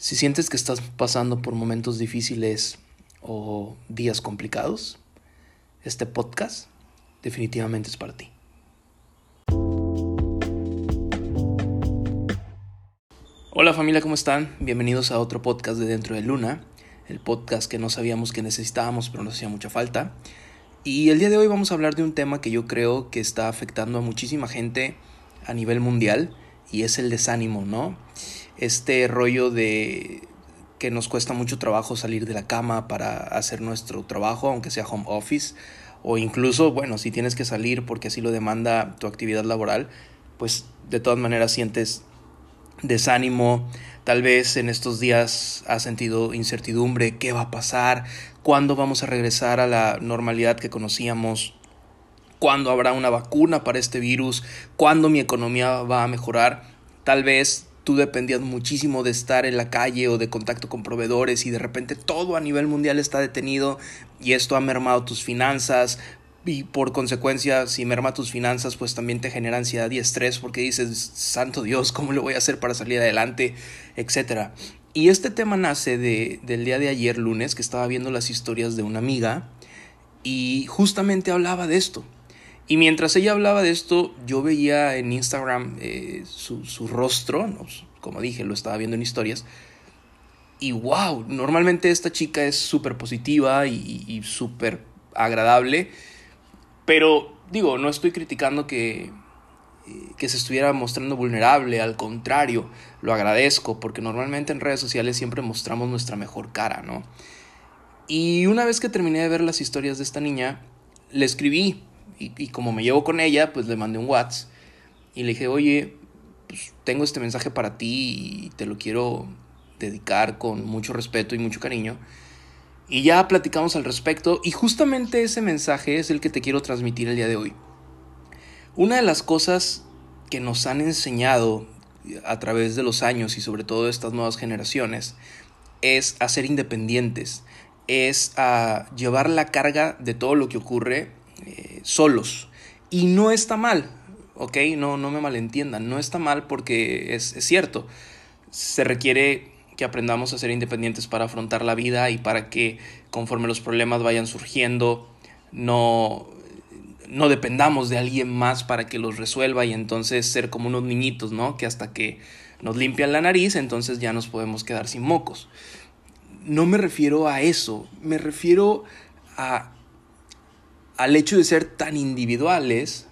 Si sientes que estás pasando por momentos difíciles o días complicados, este podcast definitivamente es para ti. Hola familia, ¿cómo están? Bienvenidos a otro podcast de Dentro de Luna, el podcast que no sabíamos que necesitábamos pero nos hacía mucha falta. Y el día de hoy vamos a hablar de un tema que yo creo que está afectando a muchísima gente a nivel mundial y es el desánimo, ¿no? este rollo de que nos cuesta mucho trabajo salir de la cama para hacer nuestro trabajo, aunque sea home office, o incluso, bueno, si tienes que salir porque así lo demanda tu actividad laboral, pues de todas maneras sientes desánimo, tal vez en estos días has sentido incertidumbre, qué va a pasar, cuándo vamos a regresar a la normalidad que conocíamos, cuándo habrá una vacuna para este virus, cuándo mi economía va a mejorar, tal vez tú dependías muchísimo de estar en la calle o de contacto con proveedores y de repente todo a nivel mundial está detenido y esto ha mermado tus finanzas y por consecuencia si merma tus finanzas pues también te genera ansiedad y estrés porque dices santo Dios cómo lo voy a hacer para salir adelante etcétera. Y este tema nace de, del día de ayer lunes que estaba viendo las historias de una amiga y justamente hablaba de esto y mientras ella hablaba de esto, yo veía en Instagram eh, su, rostro, como dije, lo estaba viendo en historias. Y wow, normalmente esta chica es súper positiva y, y súper agradable. Pero digo, no estoy criticando que, eh, que se estuviera mostrando vulnerable, al contrario, lo agradezco, porque normalmente en redes sociales siempre mostramos nuestra mejor cara, ¿no? Y una vez que terminé de ver las historias de esta niña, le escribí y, como me llevo con ella, pues le mandé un WhatsApp y le dije, oye, pues tengo este mensaje para ti y te lo quiero dedicar con mucho respeto y mucho cariño. Y ya platicamos al respecto y justamente ese mensaje es el que te quiero transmitir el día de hoy. Una de las cosas que nos han enseñado a través de los años y sobre todo estas nuevas generaciones es a ser independientes, es a llevar la carga de todo lo que ocurre eh, solos. Y no está mal, ¿ok? No, no me malentiendan, no está mal porque es, es cierto. Se requiere que aprendamos a ser independientes para afrontar la vida y para que conforme los problemas vayan surgiendo, no, no dependamos de alguien más para que los resuelva y entonces ser como unos niñitos, ¿no? Que hasta que nos limpian la nariz, entonces ya nos podemos quedar sin mocos. No me refiero a eso, me refiero a al hecho de ser tan individuales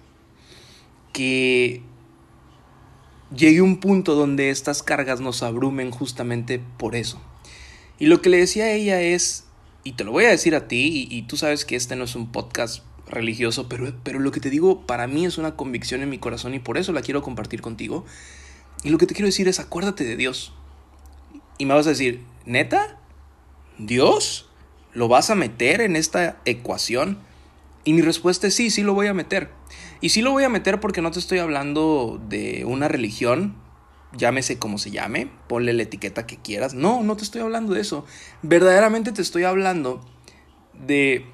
que llegue un punto donde estas cargas nos abrumen justamente por eso. Y lo que le decía a ella es, y te lo voy a decir a ti, y, tú sabes que este no es un podcast religioso, pero, pero lo que te digo para mí es una convicción en mi corazón y por eso la quiero compartir contigo. Y lo que te quiero decir es, acuérdate de Dios. Y me vas a decir, ¿neta? ¿Dios? ¿Lo vas a meter en esta ecuación? Y mi respuesta es sí, sí lo voy a meter. Y sí lo voy a meter porque no te estoy hablando de una religión, llámese como se llame, ponle la etiqueta que quieras. No, no te estoy hablando de eso. Verdaderamente te estoy hablando de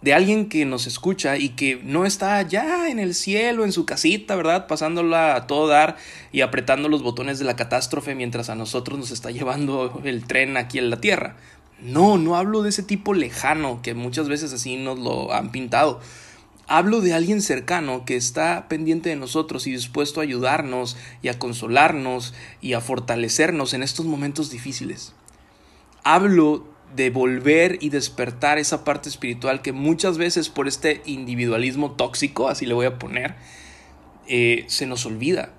de alguien que nos escucha y que no está allá en el cielo, en su casita, ¿verdad? Pasándola a todo dar y apretando los botones de la catástrofe mientras a nosotros nos está llevando el tren aquí en la tierra. No, no hablo de ese tipo lejano que muchas veces así nos lo han pintado. Hablo de alguien cercano que está pendiente de nosotros y dispuesto a ayudarnos y a consolarnos y a fortalecernos en estos momentos difíciles. Hablo de volver y despertar esa parte espiritual que muchas veces por este individualismo tóxico, así le voy a poner, eh, se nos olvida.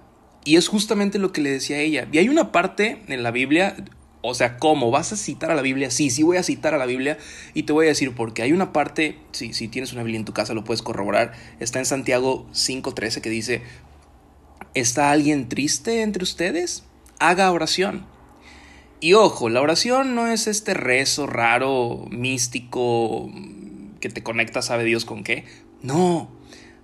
Y es justamente lo que le decía ella. Y hay una parte en la Biblia, o sea, ¿cómo? ¿Vas a citar a la Biblia? Sí, sí voy a citar a la Biblia y te voy a decir porque hay una parte, si, si tienes una Biblia en tu casa lo puedes corroborar, está en Santiago 5.13 que dice, ¿está alguien triste entre ustedes? Haga oración. Y ojo, la oración no es este rezo raro, místico, que te conecta, sabe Dios con qué. No,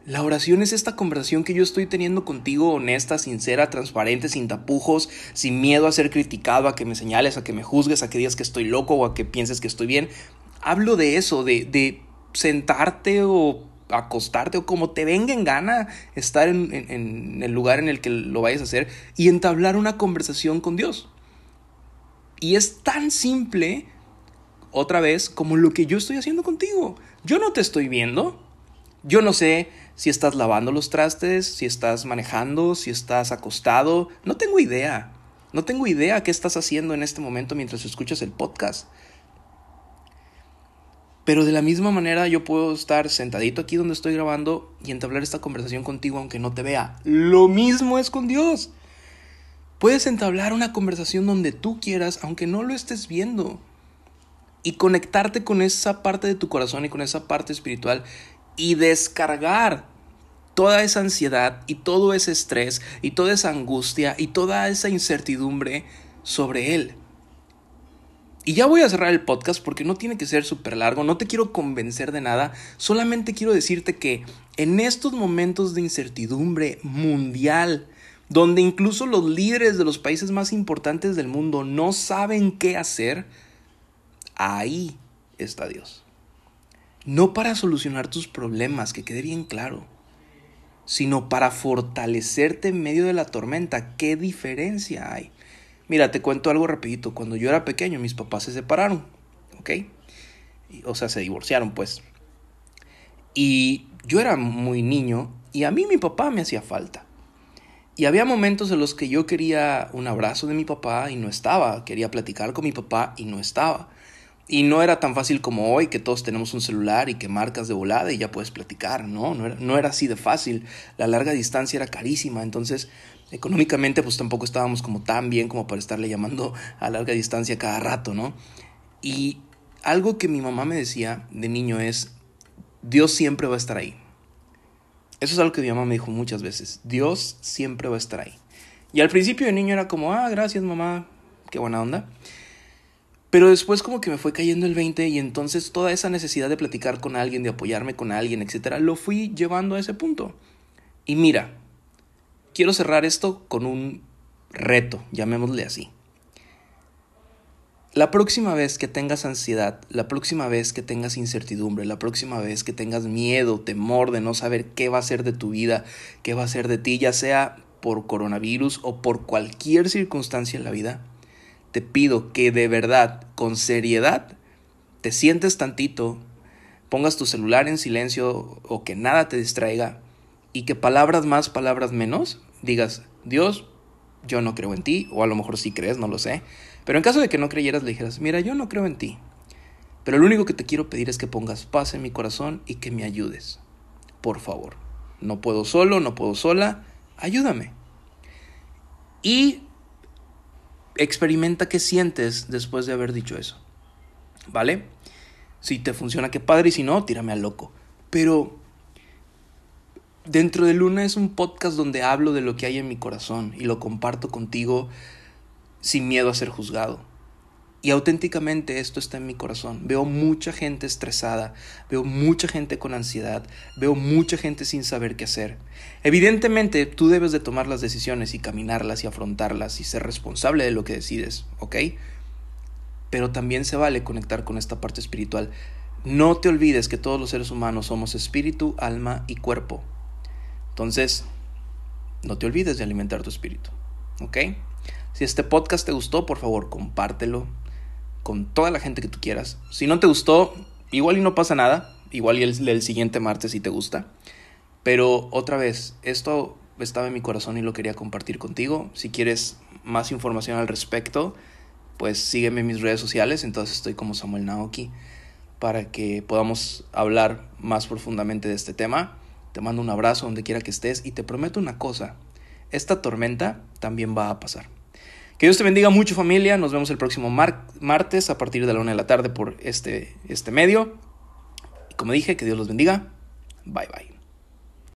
la oración es esta conversación que yo estoy teniendo contigo honesta, sincera, transparente, sin tapujos, sin miedo a ser criticado, a que me señales, a que me juzgues, a que digas que estoy loco o a que pienses que estoy bien. Hablo de eso, de, de sentarte o acostarte o como te venga en gana estar en, en el lugar en el que lo vayas a hacer y entablar una conversación con Dios. Y es tan simple, otra vez, como lo que yo estoy haciendo contigo. Yo no te estoy viendo. Yo no sé si estás lavando los trastes, si estás manejando, si estás acostado. No tengo idea. No tengo idea qué estás haciendo en este momento mientras escuchas el podcast. Pero de la misma manera yo puedo estar sentadito aquí donde estoy grabando y entablar esta conversación contigo aunque no te vea. Lo mismo es con Dios. Puedes entablar una conversación donde tú quieras aunque no lo estés viendo. Y conectarte con esa parte de tu corazón y con esa parte espiritual y descargar toda esa ansiedad y todo ese estrés y toda esa angustia y toda esa incertidumbre sobre Él. Y ya voy a cerrar el podcast porque no tiene que ser súper largo, no te quiero convencer de nada, solamente quiero decirte que en estos momentos de incertidumbre mundial, donde incluso los líderes de los países más importantes del mundo no saben qué hacer, ahí está Dios. No para solucionar tus problemas, que quede bien claro, sino para fortalecerte en medio de la tormenta. ¿Qué diferencia hay? Mira, te cuento algo rapidito. Cuando yo era pequeño, mis papás se separaron, ¿ok? O sea, se divorciaron, pues. Y yo era muy niño y a mí mi papá me hacía falta. Y había momentos en los que yo quería un abrazo de mi papá y no estaba. Quería platicar con mi papá y no estaba. Y no era tan fácil como hoy, que todos tenemos un celular y que marcas de volada y ya puedes platicar, ¿no? No era, no era así de fácil. La larga distancia era carísima, entonces económicamente pues tampoco estábamos como tan bien como para estarle llamando a larga distancia cada rato, ¿no? Y algo que mi mamá me decía de niño es, Dios siempre va a estar ahí. Eso es algo que mi mamá me dijo muchas veces, Dios siempre va a estar ahí. Y al principio de niño era como, ah, gracias mamá, qué buena onda. Pero después como que me fue cayendo el 20 y entonces toda esa necesidad de platicar con alguien, de apoyarme con alguien, etcétera, lo fui llevando a ese punto. Y mira, quiero cerrar esto con un reto, llamémosle así. La próxima vez que tengas ansiedad, la próxima vez que tengas incertidumbre, la próxima vez que tengas miedo, temor de no saber qué va a ser de tu vida, qué va a ser de ti, ya sea por coronavirus o por cualquier circunstancia en la vida, te pido que de verdad, con seriedad, te sientes tantito, pongas tu celular en silencio o que nada te distraiga y que palabras más, palabras menos, digas, Dios, yo no creo en ti, o a lo mejor sí crees, no lo sé, pero en caso de que no creyeras, le dijeras, mira, yo no creo en ti, pero lo único que te quiero pedir es que pongas paz en mi corazón y que me ayudes, por favor. No puedo solo, no puedo sola, ayúdame. Y experimenta qué sientes después de haber dicho eso. ¿Vale? Si te funciona, qué padre, y si no, tírame al loco. Pero dentro de Luna es un podcast donde hablo de lo que hay en mi corazón y lo comparto contigo sin miedo a ser juzgado. Y auténticamente esto está en mi corazón. Veo mucha gente estresada, veo mucha gente con ansiedad, veo mucha gente sin saber qué hacer. Evidentemente tú debes de tomar las decisiones y caminarlas y afrontarlas y ser responsable de lo que decides, ¿ok? Pero también se vale conectar con esta parte espiritual. No te olvides que todos los seres humanos somos espíritu, alma y cuerpo. Entonces, no te olvides de alimentar tu espíritu, ¿ok? Si este podcast te gustó, por favor, compártelo, con toda la gente que tú quieras. Si no te gustó, igual y no pasa nada. Igual y el, siguiente martes si te gusta. Pero otra vez, esto estaba en mi corazón y lo quería compartir contigo. Si quieres más información al respecto, pues sígueme en mis redes sociales. Entonces estoy como Samuel Naoki para que podamos hablar más profundamente de este tema. Te mando un abrazo donde quiera que estés y te prometo una cosa. Esta tormenta también va a pasar. Que Dios te bendiga mucho familia. Nos vemos el próximo martes a partir de la una de la tarde por este, este medio. Y como dije, que Dios los bendiga. Bye bye.